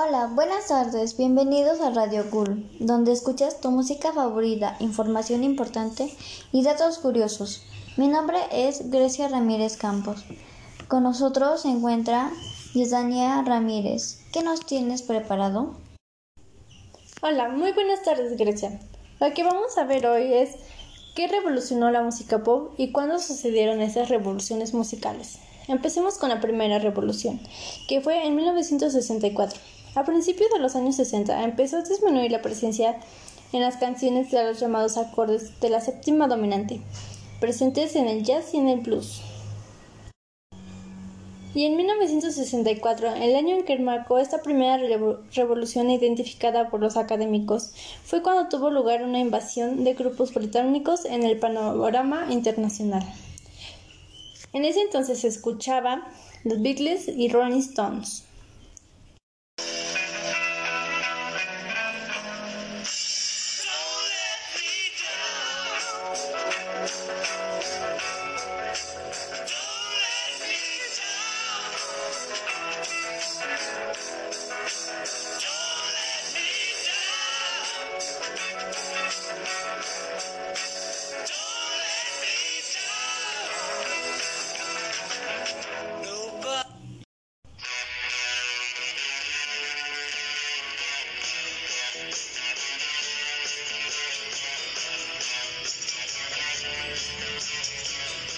Hola, buenas tardes, bienvenidos a Radio Cool, donde escuchas tu música favorita, información importante y datos curiosos. Mi nombre es Grecia Ramírez Campos. Con nosotros se encuentra Yesania Ramírez. ¿Qué nos tienes preparado? Hola, muy buenas tardes Grecia. Lo que vamos a ver hoy es qué revolucionó la música pop y cuándo sucedieron esas revoluciones musicales. Empecemos con la primera revolución, que fue en 1964. A principios de los años 60 empezó a disminuir la presencia en las canciones de los llamados acordes de la séptima dominante, presentes en el jazz y en el blues. Y en 1964, el año en que marcó esta primera revolución identificada por los académicos, fue cuando tuvo lugar una invasión de grupos británicos en el panorama internacional. En ese entonces se escuchaba los Beatles y Rolling Stones. Thank you.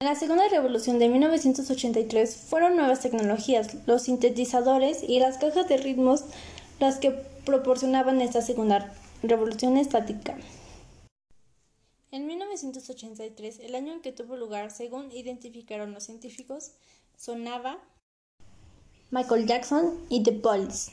En la segunda revolución de 1983 fueron nuevas tecnologías, los sintetizadores y las cajas de ritmos las que proporcionaban esta segunda revolución estática. En 1983, el año en que tuvo lugar, según identificaron los científicos, sonaba Michael Jackson y The Police.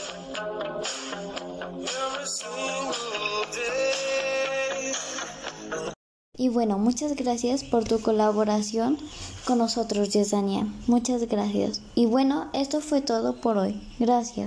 Y bueno, muchas gracias por tu colaboración con nosotros, Yesania. Muchas gracias. Y bueno, esto fue todo por hoy. Gracias.